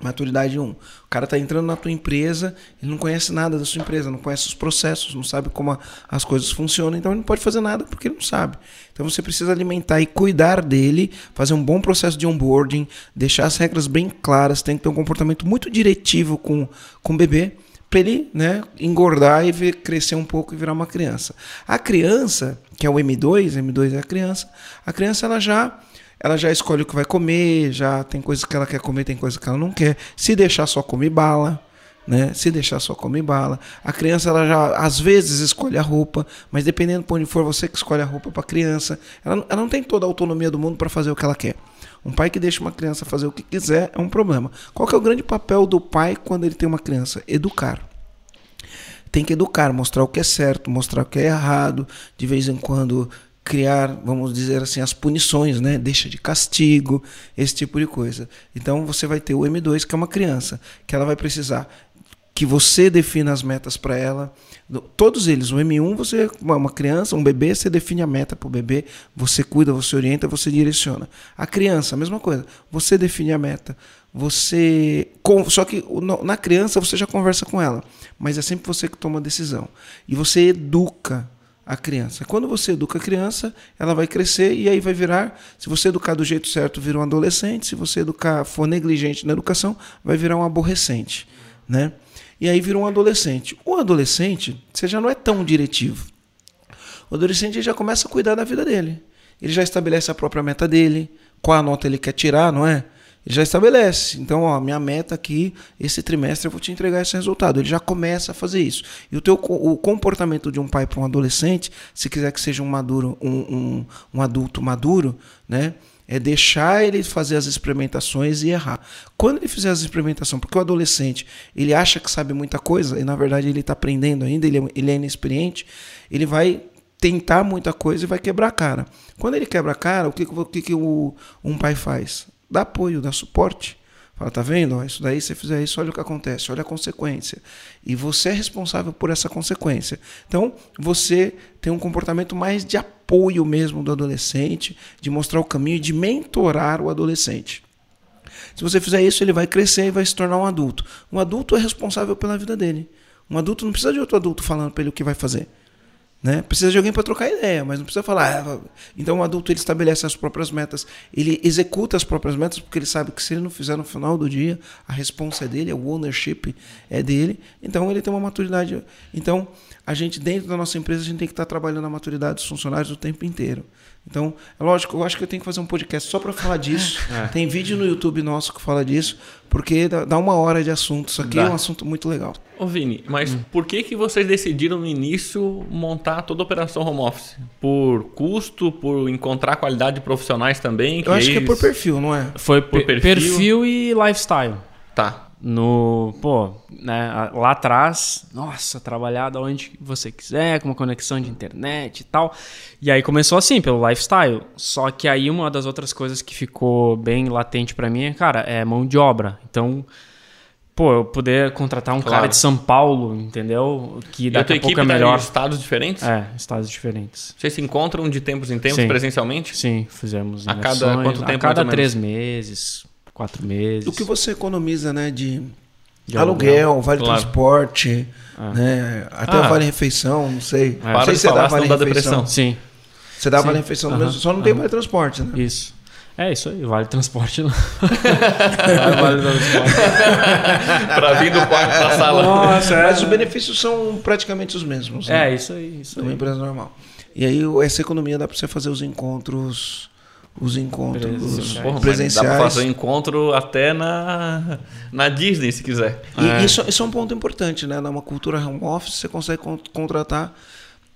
Maturidade 1. O cara está entrando na tua empresa, ele não conhece nada da sua empresa, não conhece os processos, não sabe como a, as coisas funcionam, então ele não pode fazer nada porque ele não sabe. Então você precisa alimentar e cuidar dele, fazer um bom processo de onboarding, deixar as regras bem claras, tem que ter um comportamento muito diretivo com, com o bebê para ele né, engordar e ver, crescer um pouco e virar uma criança. A criança, que é o M2, M2 é a criança, a criança ela já ela já escolhe o que vai comer, já tem coisas que ela quer comer, tem coisas que ela não quer. Se deixar só come bala, né? Se deixar só come bala. A criança ela já às vezes escolhe a roupa, mas dependendo de onde for você que escolhe a roupa para a criança, ela, ela não tem toda a autonomia do mundo para fazer o que ela quer. Um pai que deixa uma criança fazer o que quiser é um problema. Qual é o grande papel do pai quando ele tem uma criança? Educar. Tem que educar, mostrar o que é certo, mostrar o que é errado, de vez em quando criar, vamos dizer assim, as punições, né? Deixa de castigo, esse tipo de coisa. Então você vai ter o M2, que é uma criança, que ela vai precisar que você defina as metas para ela. Todos eles, o M1, você uma criança, um bebê, você define a meta para o bebê, você cuida, você orienta, você direciona. A criança, a mesma coisa. Você define a meta. Você só que na criança você já conversa com ela, mas é sempre você que toma a decisão. E você educa a criança. Quando você educa a criança, ela vai crescer e aí vai virar, se você educar do jeito certo, vira um adolescente, se você educar for negligente na educação, vai virar um aborrecente, né? E aí vira um adolescente. O adolescente, você já não é tão diretivo. O adolescente já começa a cuidar da vida dele. Ele já estabelece a própria meta dele, qual a nota ele quer tirar, não é? Ele já estabelece. Então, ó, minha meta aqui, esse trimestre eu vou te entregar esse resultado. Ele já começa a fazer isso. E o teu o comportamento de um pai para um adolescente, se quiser que seja um maduro, um, um, um adulto maduro, né? É deixar ele fazer as experimentações e errar. Quando ele fizer as experimentações, porque o adolescente ele acha que sabe muita coisa e na verdade ele está aprendendo ainda, ele é, ele é inexperiente, ele vai tentar muita coisa e vai quebrar a cara. Quando ele quebra a cara, o que, o que, que o, um pai faz? dá apoio, dá suporte. Fala, tá vendo? Isso daí, se você fizer isso, olha o que acontece, olha a consequência. E você é responsável por essa consequência. Então, você tem um comportamento mais de apoio mesmo do adolescente, de mostrar o caminho, de mentorar o adolescente. Se você fizer isso, ele vai crescer e vai se tornar um adulto. Um adulto é responsável pela vida dele. Um adulto não precisa de outro adulto falando para ele o que vai fazer. Né? Precisa de alguém para trocar ideia, mas não precisa falar. Ah, então o adulto ele estabelece as próprias metas, ele executa as próprias metas porque ele sabe que se ele não fizer no final do dia, a responsa é dele, o ownership é dele. Então ele tem uma maturidade. Então a gente dentro da nossa empresa a gente tem que estar trabalhando a maturidade dos funcionários o tempo inteiro. Então, é lógico, eu acho que eu tenho que fazer um podcast só para falar disso. É. Tem vídeo no YouTube nosso que fala disso, porque dá uma hora de assunto. Isso aqui dá. é um assunto muito legal. Ô Vini, mas hum. por que, que vocês decidiram no início montar toda a operação home office? Por custo, por encontrar qualidade de profissionais também? eu acho que é por perfil, não é? Foi por perfil, perfil e lifestyle. Tá no, pô, né, lá atrás, nossa, trabalhar da onde você quiser, com uma conexão de internet e tal. E aí começou assim, pelo lifestyle. Só que aí uma das outras coisas que ficou bem latente para mim é, cara, é mão de obra. Então, pô, eu poder contratar um claro. cara de São Paulo, entendeu? Que daqui a, pouco é tá melhor. Tá estados diferentes? É, estados diferentes. Vocês se encontram de tempos em tempos Sim. presencialmente? Sim, fizemos. A cada quanto tempo? A cada três meses quatro meses. O que você economiza, né? De, de aluguel, aluguel, vale claro. transporte, ah. né? Até ah. vale refeição, não sei. É. Não sei se você dá vale refeição. depressão. Sim. Você dá Sim. vale refeição mesmo, só não tem vale transporte, né? Isso. É isso aí, vale transporte. Não. vale transporte. para vir do quarto para a sala. Nossa, é. Mas os benefícios são praticamente os mesmos. Né? É, isso aí. Isso uma aí. empresa normal. E aí, essa economia dá para você fazer os encontros os encontros presenciais. Porra, presenciais. Dá para fazer um encontro até na, na Disney, se quiser. E é. Isso, isso é um ponto importante, né? Numa cultura home office, você consegue contratar.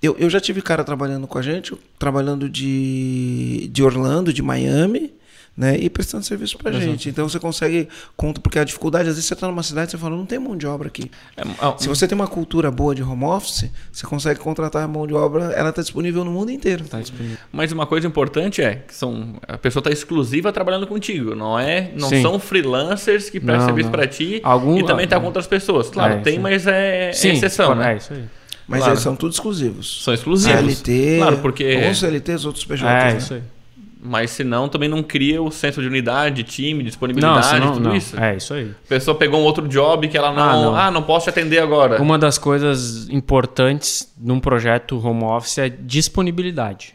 Eu, eu já tive cara trabalhando com a gente, trabalhando de, de Orlando, de Miami, né? E prestando serviço para gente. Então você consegue conta porque a dificuldade às vezes você está numa cidade e você fala não tem mão de obra aqui. É, é, Se você tem uma cultura boa de home office, você consegue contratar a mão de obra. Ela está disponível no mundo inteiro. Tá disponível. Mas uma coisa importante é que são a pessoa está exclusiva trabalhando contigo. Não é, não Sim. são freelancers que prestam serviço para ti Algum, e também está com outras pessoas. Claro, é, tem, mas é, Sim, exceção. Né? É isso aí. Mas Claro. eles são tudo exclusivos. São exclusivos. CLT, Claro, porque. alguns CLTs, outros PJs. É, né? isso aí. Mas senão também não cria o senso de unidade, time, Não, disponibilidade, senão, tudo não. isso. É, isso aí. A pessoa pegou um outro job que ela não. Ah, não. Ah, não, posso te atender agora. Uma das coisas importantes num projeto home office é disponibilidade.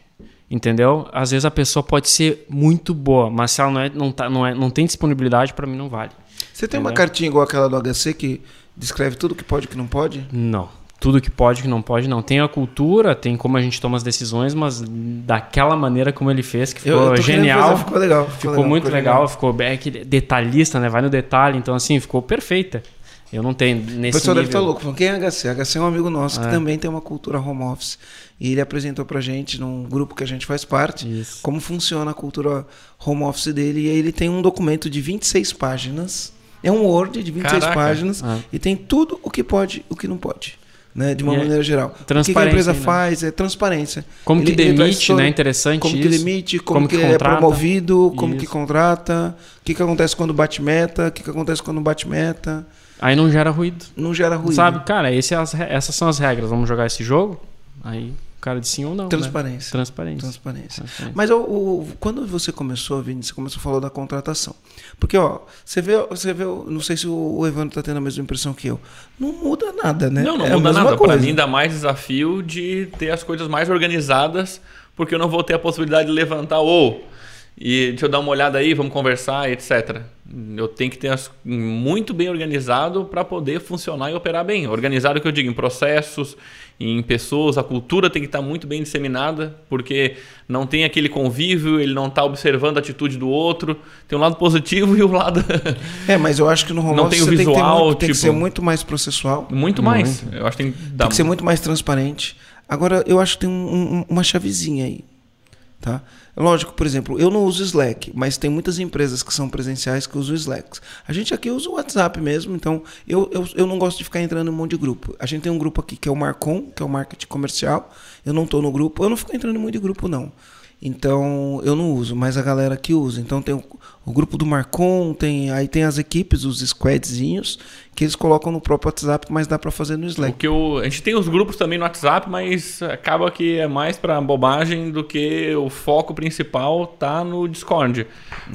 Entendeu? Às vezes a pessoa pode ser muito boa, mas se ela não, é, não, tá, não, é, não tem disponibilidade, para mim não vale. Você tem uma Entendeu? cartinha igual aquela do HC que descreve tudo que pode e que não pode? Não. Tudo que pode, que não pode, não. Tem a cultura, tem como a gente toma as decisões, mas daquela maneira como ele fez, que ficou tô querendo genial. fazer, ficou legal. Ficou, muito legal, ficou bem aquele detalhista, né? Vai no detalhe, então assim, ficou perfeita. Eu não tenho O nesse pessoal deve nível. estar louco. Falando, quem é HC? HC é um amigo nosso que É. também tem uma cultura home office. E ele apresentou pra gente, num grupo que a gente faz parte, Isso. como funciona a cultura home office dele. E aí ele tem um documento de 26 páginas. É um Word de 26 Caraca. páginas. Ah. E tem tudo o que pode e o que não pode. Né, de uma é maneira geral. O que que a empresa né? faz é transparência. Como que Ele- traz demite, né? Interessante Como que isso. demite, como, Como que, que é promovido, como que Isso. contrata, o que, que acontece quando bate meta, o que, que acontece quando bate meta. Aí não gera ruído. Não gera ruído. Sabe, cara, esse é essas são as regras. Vamos jogar esse jogo? Aí cara diz sim ou não. né? Transparência. Transparência. Transparência. Transparência. Mas o, o- quando você começou, Vini, você começou a falar da contratação. Porque, ó, você vê, você vê, não sei se o, Evandro tá tendo a mesma impressão que eu. Não muda nada, né? Não, não É muda nada. Para mim dá mais desafio de ter as coisas mais organizadas, porque eu não vou ter a possibilidade de levantar ou e deixa eu dar uma olhada aí, vamos conversar, etc. Eu tenho que ter as, muito bem organizado para poder funcionar e operar bem. Organizado que eu digo em processos, em pessoas, a cultura tem que estar muito bem disseminada, porque não tem aquele convívio, ele não está observando a atitude do outro. Tem um lado positivo e o lado É, mas eu acho que no home Não tem o você tem que, visual, muito, tem que tipo- ser muito mais processual. muito mais. Eu acho que tem que Tem que ser muito mais transparente. Agora, eu acho que tem um- um- uma chavezinha aí. Tá? Lógico, por exemplo, eu não uso Slack, mas tem muitas empresas que são presenciais que usam Slack. A gente aqui usa o WhatsApp mesmo, então eu, eu, eu não gosto de ficar entrando em um monte de grupo. A gente tem um grupo aqui que é o Marcom, que é o marketing comercial. Eu não estou no grupo, eu não fico entrando em muito de grupo, não. Então eu não uso, mas a galera aqui usa. Então tem o, o grupo do Marcom, tem, aí tem as equipes, os squadzinhos, que eles colocam no próprio WhatsApp, mas dá para fazer no O Slack. que eu, a gente tem os grupos também no WhatsApp, mas acaba que é mais para bobagem do que o foco principal tá no Discord.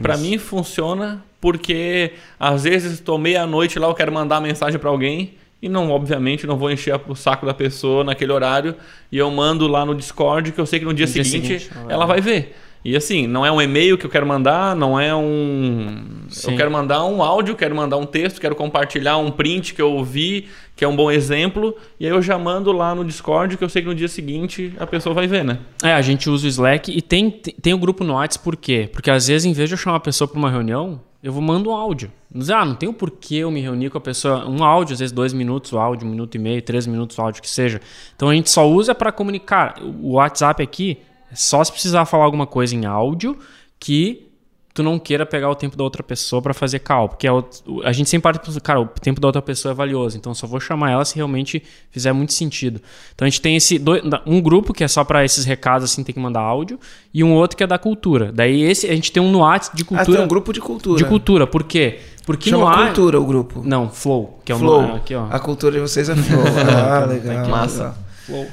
Para mim funciona porque às vezes estou meia-noite lá, eu quero mandar mensagem para alguém e não, obviamente, não vou encher o saco da pessoa naquele horário e eu mando lá no Discord que eu sei que no dia, No dia seguinte, seguinte, ela vai ver. E assim, não é um e-mail que eu quero mandar, não é um. Sim. Eu quero mandar um áudio, quero mandar um texto, quero compartilhar um print que eu vi, que é um bom exemplo, e aí eu já mando lá no Discord, que eu sei que no dia seguinte a pessoa vai ver, né? É, a gente usa o Slack e tem, tem, tem o grupo no WhatsApp por quê? Porque às vezes, em vez de eu chamar a pessoa para uma reunião, eu vou mando um áudio. Ah, não tem o porquê eu me reunir com a pessoa. Um áudio, às vezes dois minutos o áudio, um minuto e meio, três minutos o áudio, que seja. Então a gente só usa para comunicar. O WhatsApp aqui só se precisar falar alguma coisa em áudio que tu não queira pegar o tempo da outra pessoa para fazer call. Porque a, outra- a gente sempre parte, cara, o tempo da outra pessoa é valioso. Então só vou chamar ela se realmente fizer muito sentido. Então a gente tem esse um grupo que é só para esses recados assim, tem que mandar áudio, e um outro que é da cultura. Daí esse a gente tem um no WhatsApp de Ah, cultura. tem um grupo de cultura. De cultura. Por quê? Porque Chama no ar... cultura o grupo. Não, Flow, que é o Flow. nome aqui, ó. A cultura de vocês é flow. ah, legal. Massa. legal. Flow.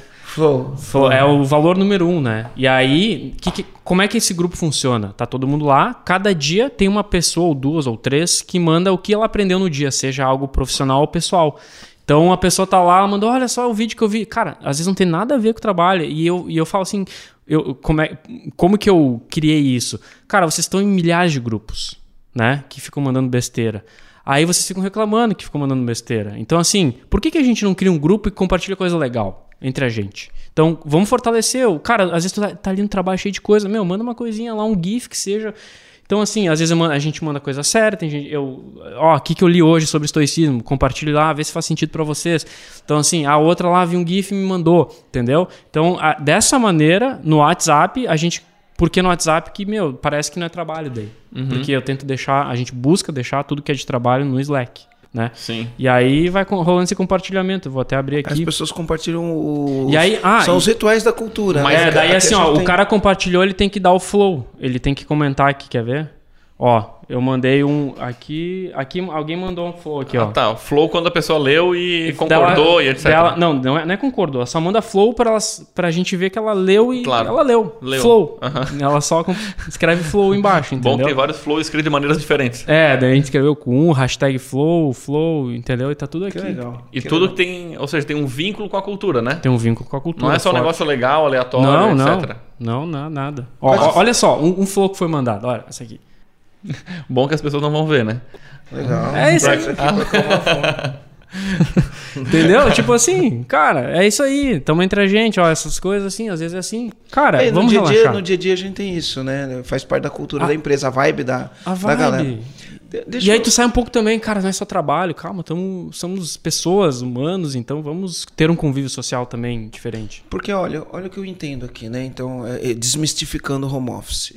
Flow é o valor número um, né? E aí, que- que- como é que esse grupo funciona? Tá todo mundo lá, cada dia tem uma pessoa, ou duas, ou três, que manda o que ela aprendeu no dia, seja algo profissional ou pessoal. Então a pessoa tá lá, ela mandou, olha só o vídeo que eu vi. Cara, às vezes não tem nada a ver com o trabalho. E eu, e eu falo assim, eu, como, é, como que eu criei isso? Cara, vocês estão em milhares de grupos, né? Que ficam mandando besteira. Aí vocês ficam reclamando que ficam mandando besteira. Então, assim, por que, que a gente não cria um grupo e compartilha coisa legal entre a gente? Então, vamos fortalecer. o Cara, às vezes tu tá, tá ali no trabalho cheio de coisa. Meu, manda uma coisinha lá, um GIF que seja. Então, assim, às vezes mando- a gente manda coisa séria, tem gente, eu, ó, o que, que eu li hoje sobre estoicismo, compartilhe lá, vê se faz sentido pra vocês. Então, assim, a outra lá viu um GIF e me mandou, entendeu? Então, a- dessa maneira, no WhatsApp, a gente. Porque no WhatsApp que, meu, parece que não é trabalho daí. Porque eu tento deixar, a gente busca deixar tudo que é de trabalho no Slack, né? Sim. E aí vai rolando esse compartilhamento. Eu vou até abrir As aqui. pessoas compartilham o. E aí- ah, são e- os rituais da cultura. Mas né? É, daí Aqui a assim, ó, o tem- cara compartilhou, ele tem que dar o flow. Ele tem que comentar aqui, quer ver? Ó, Eu mandei um aqui. Aqui alguém mandou um flow aqui, ó. Ah, tá. Flow quando a pessoa leu e Dela- concordou e etc. dela- não, não é, não é concordou. Ela só manda flow pra, elas, pra gente ver que ela leu e Claro. ela leu. Leu. Flow. Aham. Ela só escreve flow embaixo, Bom que entendeu? tem vários flows escritos de maneiras diferentes. É, daí a gente escreveu com um, hashtag flow, flow, entendeu? E tá tudo aqui. Que legal. E Que tudo legal. que tem, ou seja, tem um vínculo com a cultura, né? Tem um vínculo com a cultura. Não é só um forte. negócio legal, aleatório, Não, não. etc. Não, não, nada. Ó, ó, olha só, um, um flow que foi mandado. Olha, essa aqui. Bom que as pessoas não vão ver, né? Legal. É isso aí. Entendeu? tipo assim, cara, é isso aí. Tamo entre a gente, ó, essas coisas assim, às vezes é assim. Cara, É, no, vamos dia a relaxar. dia, no dia a dia a gente tem isso, né? Faz parte da cultura A- da empresa, a vibe da, A da vibe. galera. De- deixa E aí eu- tu sai um pouco também, cara, não é só trabalho, calma, tamo, somos pessoas, humanos, então vamos ter um convívio social também diferente. Porque olha, olha o que eu entendo aqui, né? Então, é, é, desmistificando o home office.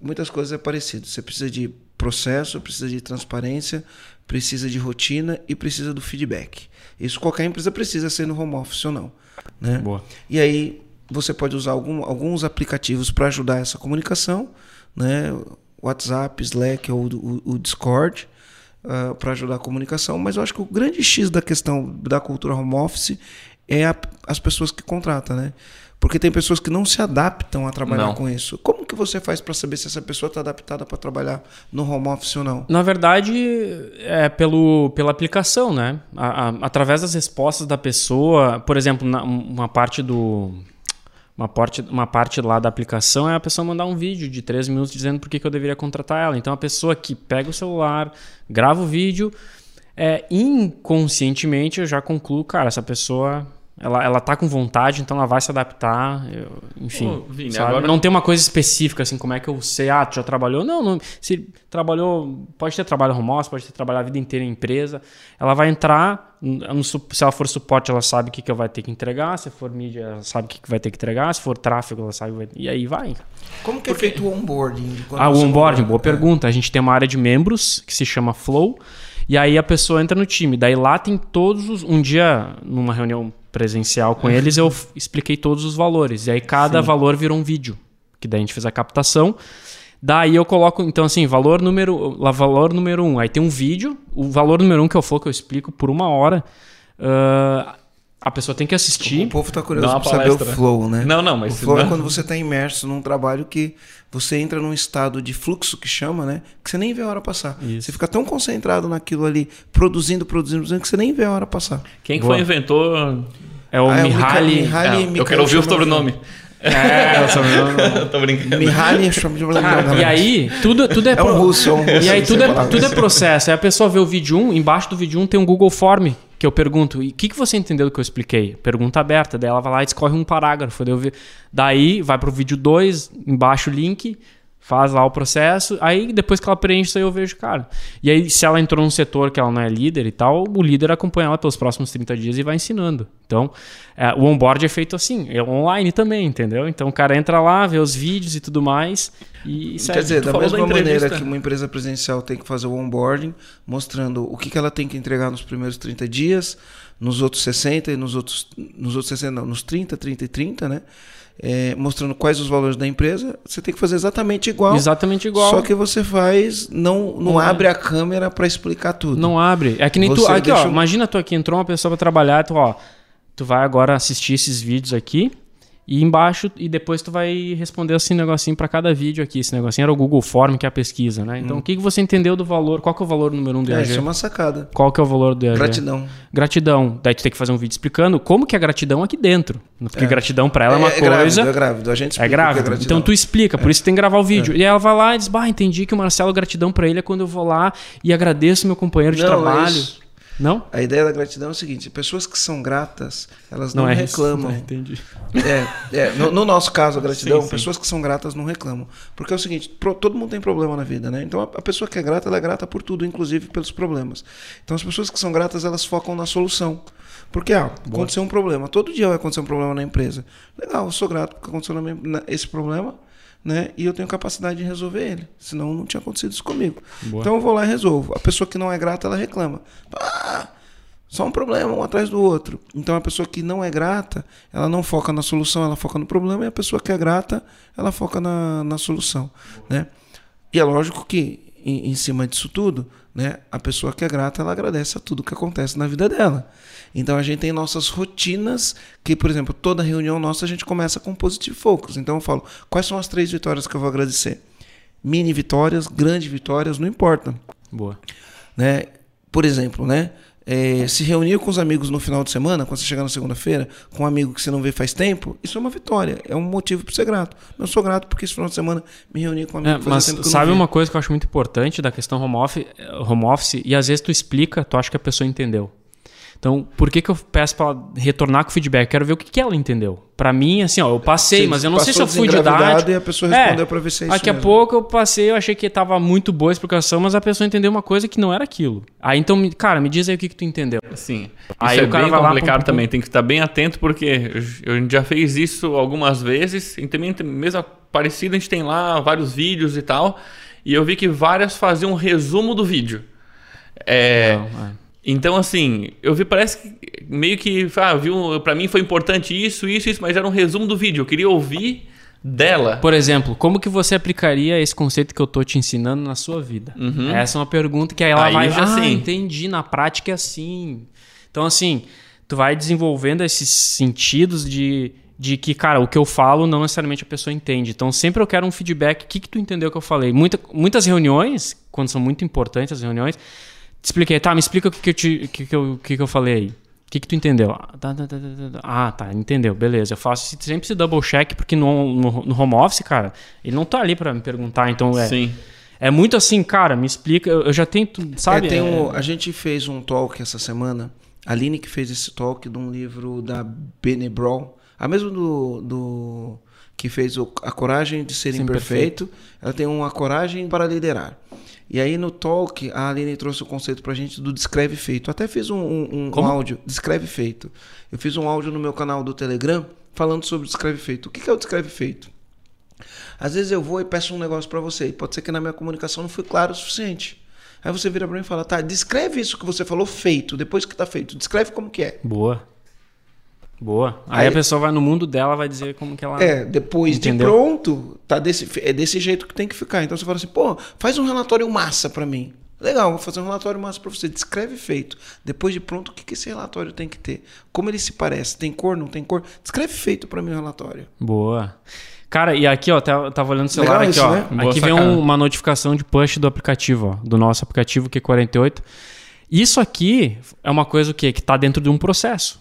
Muitas coisas é parecido. Você precisa de processo, precisa de transparência, precisa de rotina e precisa do feedback. Isso qualquer empresa precisa ser no home office ou não, né? Boa. E aí você pode usar algum- alguns aplicativos para ajudar essa comunicação, né? WhatsApp, Slack ou o, o Discord para ajudar a comunicação. Mas eu acho que o grande X da questão da cultura home office é a- as pessoas que contratam, né? Porque tem pessoas que não se adaptam a trabalhar Não. com isso. Como que você faz para saber se essa pessoa está adaptada para trabalhar no home office ou não? Na verdade, é pelo, pela aplicação, né? A- a- através das respostas da pessoa, por exemplo, na- uma parte do. Uma parte, uma parte lá da aplicação é a pessoa mandar um vídeo de 3 minutos dizendo por que, que eu deveria contratar ela. Então a pessoa que pega o celular, grava o vídeo, é, inconscientemente eu já concluo, cara, essa pessoa ela, ela tá com vontade, então ela vai se adaptar. eu- enfim. Ô, Vini, sabe? agora- Não tem uma coisa específica, assim, como é que eu sei, ah, tu já trabalhou? Não, não. Se trabalhou, pode ter trabalho home office, pode ter trabalhado a vida inteira em empresa. Ela vai entrar, no se ela for suporte, ela sabe o que, que vai ter que entregar. Se for mídia, ela sabe o que, que vai ter que entregar. Se for tráfego, ela sabe. o que vai- E aí vai. Como que é feito o onboarding? de quando Ah, o onboarding, boa pergunta. A gente tem uma área de membros que se chama Flow. E aí a pessoa entra no time. Daí lá tem todos os. Um dia, numa reunião presencial com eles, eu expliquei todos os valores. E aí cada valor virou um vídeo. Que daí a gente fez a captação. Daí eu coloco, então assim, valor número, lá, valor número um. Aí tem um vídeo. O valor número um que é o Flow, que eu explico por uma hora. ah, a pessoa tem que O assistir. povo tá Dá curioso para saber o palestra. flow, né? Não, não, mas O flow é não- quando você está imerso num trabalho que você entra num estado de fluxo que chama, né? Que você nem vê a hora passar. Isso. Você fica tão concentrado naquilo ali, produzindo, produzindo, produzindo, que você nem vê a hora passar. Quem que Boa. foi inventor? É o Ah, é o Mihaly. Mihaly- Ah, eu quero ouvir o sobrenome. É, o sobrenome. Tô brincando. Mihaly. Cara, e aí, tudo, tudo é, É um russo, é um russo, E aí tudo é, tudo é processo. Aí a pessoa vê o vídeo 1, embaixo do vídeo 1 tem um Google Form que eu pergunto, e o que, que você entendeu do que eu expliquei? Pergunta aberta. Daí ela vai lá e escorre um parágrafo. Daí, eu vi- daí vai pro vídeo 2, embaixo o link, faz lá o processo. Aí depois que ela preenche isso aí eu vejo, cara. E aí se ela entrou num setor que ela não é líder e tal, o líder acompanha ela pelos próximos 30 dias e vai ensinando. Então, é, o onboard é feito assim, é online também, entendeu? Então o cara entra lá, vê os vídeos e tudo mais e segue. Quer dizer, tu da mesma da maneira que uma empresa presencial tem que fazer o onboarding, mostrando o que, que ela tem que entregar nos primeiros 30 dias, nos outros 60 e nos outros, nos outros 60, não, nos 30, 30 e 30, né? É, mostrando quais os valores da empresa, você tem que fazer exatamente igual. Exatamente igual. Só que você faz, não, não Online. abre a câmera para explicar tudo. Não abre. É que nem tu. Você Aqui, ó. deixa um- Imagina tu aqui, entrou uma pessoa pra trabalhar, tu, ó. Tu vai agora assistir esses vídeos aqui. E embaixo, e depois tu vai responder um negocinho pra cada vídeo aqui. Esse negocinho era o Google Form, que é a pesquisa, né? Então, o que, que você entendeu do valor? Qual que é o valor número um do Hum. É, isso é uma sacada. Qual que é o valor do IAG? Gratidão. Gratidão. Daí tu tem que fazer um vídeo explicando como que é gratidão aqui dentro. Porque gratidão pra ela é, uma é coisa. grávido, é grávido. A gente É que grávido. então tu explica, por isso tem que gravar o vídeo. E aí ela vai lá e diz: Bah, entendi que o Marcelo, gratidão pra ele é quando eu vou lá e agradeço meu companheiro de Não, é trabalho. Isso. Não? A ideia da gratidão é o seguinte: pessoas que são gratas, elas não, Não, é isso. reclamam. Não, entendi. É, é, no, no nosso caso, a gratidão, Sim, sim. pessoas que são gratas não reclamam. Porque é o seguinte, pro- todo mundo tem problema na vida, né? Então a, a pessoa que é grata, ela é grata por tudo, inclusive pelos problemas. Então as pessoas que são gratas, elas focam na solução. Porque, ah, aconteceu um problema. Todo dia vai acontecer um problema na empresa. Legal, eu sou grato porque aconteceu na minha- na- esse problema, né? E eu tenho capacidade de resolver ele. Senão não tinha acontecido isso comigo. Boa. Então eu vou lá e resolvo. A pessoa que não é grata, ela reclama. Ah, só um problema, um atrás do outro. Então a pessoa que não é grata, ela não foca na solução, ela foca no problema, e a pessoa que é grata, ela foca na, na solução. Né? E é lógico que em, em cima disso tudo, né? A pessoa que é grata, ela agradece a tudo que acontece na vida dela. Então a gente tem nossas rotinas, que, por exemplo, toda reunião nossa a gente começa com positive focus. Então eu falo, quais são as três vitórias que eu vou agradecer? Mini vitórias, grandes vitórias, não importa. Boa. Né? Por exemplo, né? É, se reunir com os amigos no final de semana, quando você chegar na segunda-feira, com um amigo que você não vê faz tempo, isso é uma vitória, é um motivo para ser grato. Eu sou grato porque esse final de semana me reuni com um amigo É, que mas tempo que sabe uma coisa que eu acho muito importante da questão home office, home office, e às vezes tu explica, tu acha que a pessoa entendeu. Então, por que, que eu peço pra ela retornar com feedback? Eu quero ver o que, que ela entendeu. Pra mim, assim, ó, eu passei, Você mas eu não sei se eu fui didático. e a pessoa respondeu pra ver se é isso Daqui a mesmo. pouco eu passei, eu achei que tava muito boa a explicação, mas a pessoa entendeu uma coisa que não era aquilo. Aí então, cara, me diz aí o que, que tu entendeu. Sim. Aí é o cara bem vai lá, complicado pum, também. Tem que estar bem atento, porque a gente já fez isso algumas vezes. E também, mesmo parecido, a gente tem lá vários vídeos e tal. E eu vi que várias faziam um resumo do vídeo. É, Não, é. Então, assim, eu vi, parece que meio que, ah, viu, pra mim foi importante isso, isso, isso, mas era um resumo do vídeo. Eu queria ouvir dela. Por exemplo, como que você aplicaria esse conceito que eu tô te ensinando na sua vida? Essa é uma pergunta que aí ela Aí vai, eu já ah, sei." entendi, na prática é assim. Então, assim, tu vai desenvolvendo esses sentidos de, de que, cara, o que eu falo não necessariamente a pessoa entende. Então, sempre eu quero um feedback. O que, que tu entendeu que eu falei? Muita, muitas reuniões, quando são muito importantes as reuniões, te expliquei, tá, me explica o que, que, eu, te, que, que, eu, que, que eu falei aí. O que, que tu entendeu? Ah, tá, tá, tá, tá. Ah, tá, entendeu, beleza. Eu faço sempre esse double check, porque no, no, no home office, cara, ele não tá ali pra me perguntar, então é. Sim. É muito assim, cara, me explica. Eu, eu já tenho, tu- sabe? É, tem É- um- a gente fez um talk essa semana. A Aline que fez esse talk de um livro da Bene Brown. A mesma do, do que fez o- A Coragem de Ser Sim, Imperfeito. Ela tem uma Coragem para Liderar. E aí no talk, a Aline trouxe o conceito pra gente do descreve feito. Até fiz um, um- um áudio, descreve feito. Eu fiz um áudio no meu canal do Telegram falando sobre o descreve feito. O que é o descreve feito? Às vezes eu vou e peço um negócio pra você e pode ser que na minha comunicação não foi claro o suficiente. Aí você vira pra mim e fala, tá, descreve isso que você falou feito, depois que tá feito, descreve como que é. Boa. Boa. Aí, Aí- a pessoa vai no mundo dela, vai dizer como que ela. É, depois Entendeu? de pronto, tá desse, é desse jeito que tem que ficar. Então você fala assim, pô, faz um relatório massa pra mim. Legal, vou fazer um relatório massa pra você. Descreve feito. Depois de pronto, o que, que esse relatório tem que ter? Como ele se parece? Tem cor, não tem cor? Descreve feito pra mim o relatório. Boa. Cara, e aqui, ó, tá- eu tava olhando o celular Legal aqui, isso, ó. né? Boa Aqui vem sacada. um- uma notificação de push do aplicativo, ó, do nosso aplicativo Q48. Isso aqui é uma coisa o quê? que tá dentro de um processo.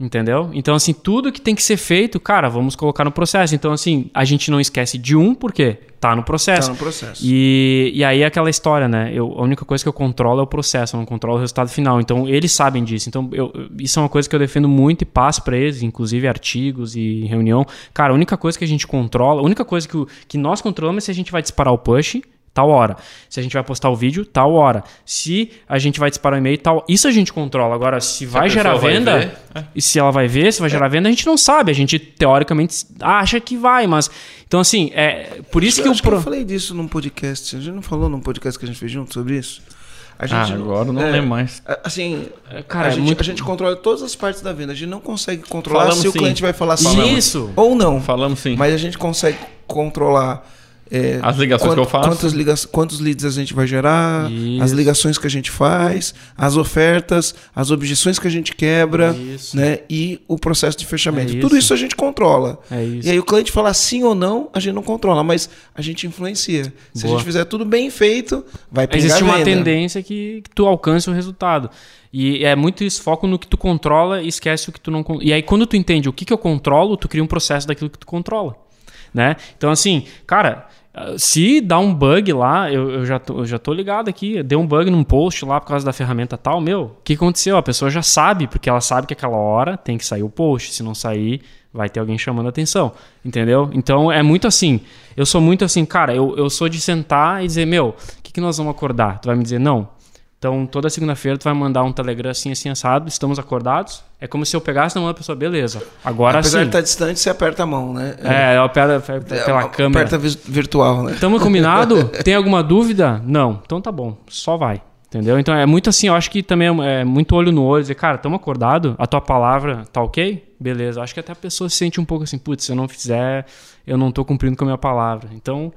Entendeu? Então, assim, tudo que tem que ser feito, cara, vamos colocar no processo. Então, assim, a gente não esquece de um, porque tá no processo. Tá no processo. E, e aí é aquela história, né? Eu, a única coisa que eu controlo é o processo, eu não controlo o resultado final. Então, eles sabem disso. Então, eu- isso é uma coisa que eu defendo muito e passo pra eles, inclusive artigos e reunião. Cara, a única coisa que a gente controla, a única coisa que, que nós controlamos é se a gente vai disparar o push tal hora. Se a gente vai postar o vídeo, tal hora. Se a gente vai disparar o e-mail, tal. Isso a gente controla. Agora, se vai a gerar vai venda, ver, é. e se ela vai ver, se vai gerar venda, a gente não sabe. A gente, teoricamente, acha que vai, mas. Então, assim, é. Por isso Eu que o. acho que pro- eu falei disso num podcast. A gente não falou num podcast que a gente fez junto sobre isso? A Ah, agora eu não lembro mais. Assim, Cara, a, é gente, muito- a gente controla todas as partes da venda. A gente não consegue controlar Falamos se o sim. cliente vai falar sim Falamos. Isso. ou não. Falamos sim. Mas a gente consegue controlar é, As ligações que eu faço. Quantas liga quantos leads a gente vai gerar, Isso. as ligações que a gente faz, as ofertas, as objeções que a gente quebra, Isso. né? E o processo de fechamento. É Tudo isso. isso a gente controla. É. E aí o cliente falar sim ou não, a gente não controla, mas a gente influencia. Se Boa. a gente fizer tudo bem feito, vai pingar Existe uma tendência que, que tu alcance o resultado. E é muito isso, foco no que tu controla e esquece o que tu não E aí, quando tu entende o que, que eu controlo, tu cria um processo daquilo que tu controla. Né? Então, assim, cara, se dá um bug lá, eu, eu já, tô, eu já tô ligado aqui, deu um bug num post lá por causa da ferramenta tal, meu, o que aconteceu? A pessoa já sabe, porque ela sabe que aquela hora tem que sair o post. Se não sair, vai ter alguém chamando atenção. Entendeu? Então é muito assim. Eu sou muito assim, cara, eu, eu sou de sentar e dizer, meu, o que, que nós vamos acordar? Tu vai me dizer, não. Então, toda segunda-feira tu vai mandar um Telegram assim, assim, assado, estamos acordados. É como se eu pegasse na mão da pessoa, beleza. Agora Apesar sim. de estar distante, você aperta a mão, né? É, eu aperto É, pela câmera. Aperta virtual, né? Tamo combinado? Tem alguma dúvida? Não. Então tá bom, só vai. Entendeu? Então é muito assim, eu acho que também é, é muito olho no olho, dizer, cara, tamo acordado, a tua palavra tá ok? Beleza. Acho que até a pessoa se sente um pouco assim, putz, se eu não fizer, eu não tô cumprindo com a minha palavra. Então,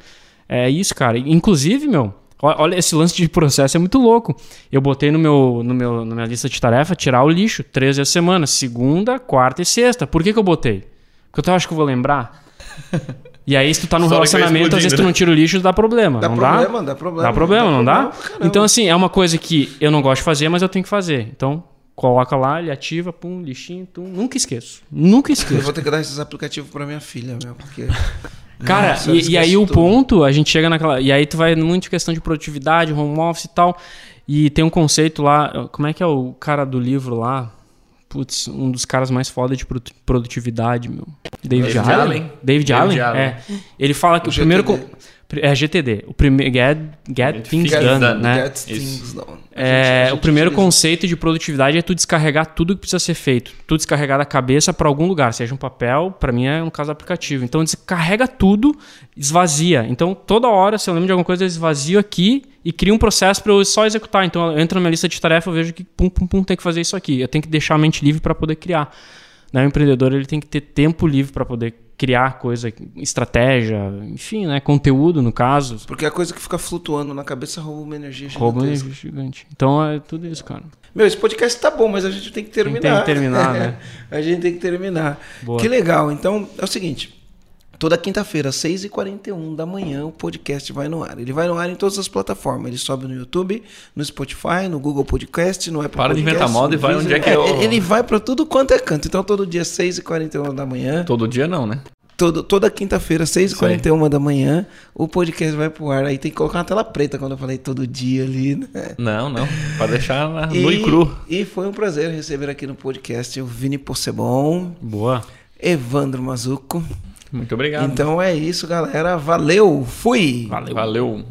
é isso, cara. Inclusive, meu, Olha, esse lance de processo é muito louco. Eu botei no meu, no meu, na minha lista de tarefa tirar o lixo três vezes a semana, segunda, quarta e sexta. Por que, que eu botei? Porque eu acho que eu vou lembrar. E aí, se tu tá num Só relacionamento, às vezes tu explodindo, não tira o lixo, dá problema. Dá não problema, dá? dá problema. Dá problema, Dá não dá? problema caramba. Então, assim, é uma coisa que eu não gosto de fazer, mas eu tenho que fazer. Então, coloca lá, ele ativa, pum, lixinho, tum. Nunca esqueço. Nunca Eu esqueço. vou ter que dar esses aplicativos pra minha filha, meu, porque. Cara, Nossa, e, e aí o tudo. ponto, a gente chega naquela. E aí tu vai muito questão de produtividade, home office e tal. E tem um conceito lá. Como é que é o cara do livro lá? Putz, um dos caras mais foda de produ- produtividade, meu. David, David Allen? Allen. David, David Allen? Allen. É. Ele fala que o, O primeiro. É GTD. O primeiro. Get, get things Get done, done, né? Get things done. É, gente- o primeiro utiliza. conceito de produtividade é tu descarregar tudo que precisa ser feito. Tu descarregar da cabeça para algum lugar, seja um papel, para mim é um caso aplicativo. Então descarrega tudo, esvazia. Então toda hora, se eu lembro de alguma coisa, eu esvazio aqui e crio um processo para eu só executar. Então eu entro na minha lista de tarefa, eu vejo que pum pum pum tem que fazer isso aqui. Eu tenho que deixar a mente livre para poder criar. Né? O empreendedor ele tem que ter tempo livre para poder criar coisa, estratégia, enfim, né? Conteúdo no caso. Porque a coisa que fica flutuando na cabeça rouba uma energia Rouba gigantesca. energia gigante. Então é tudo isso, cara. Meu, esse podcast tá bom, mas a gente tem que terminar. Tem que terminar, né? a gente tem que terminar. Boa. Que legal. Então, é o seguinte. Toda quinta-feira, às 6h41 da manhã, o podcast vai no ar. Ele vai no ar em todas as plataformas. Ele sobe no YouTube, no Spotify, no Google Podcast, no Apple Para de Podcast, inventar moda e vai onde é que eu- Ele vai pra tudo quanto é canto. Então, todo dia, 6h41 da manhã, Todo dia não, né? todo, toda quinta-feira, 6h41 da manhã, o podcast vai pro ar. Aí tem que colocar uma tela preta quando eu falei todo dia ali, né? Não, não. Pra deixar na, nu e cru. E foi um prazer receber aqui no podcast o Vini Possebon, Boa. Evandro Mazuco. Muito obrigado. Então é isso, galera. Valeu, fui! Valeu. Valeu.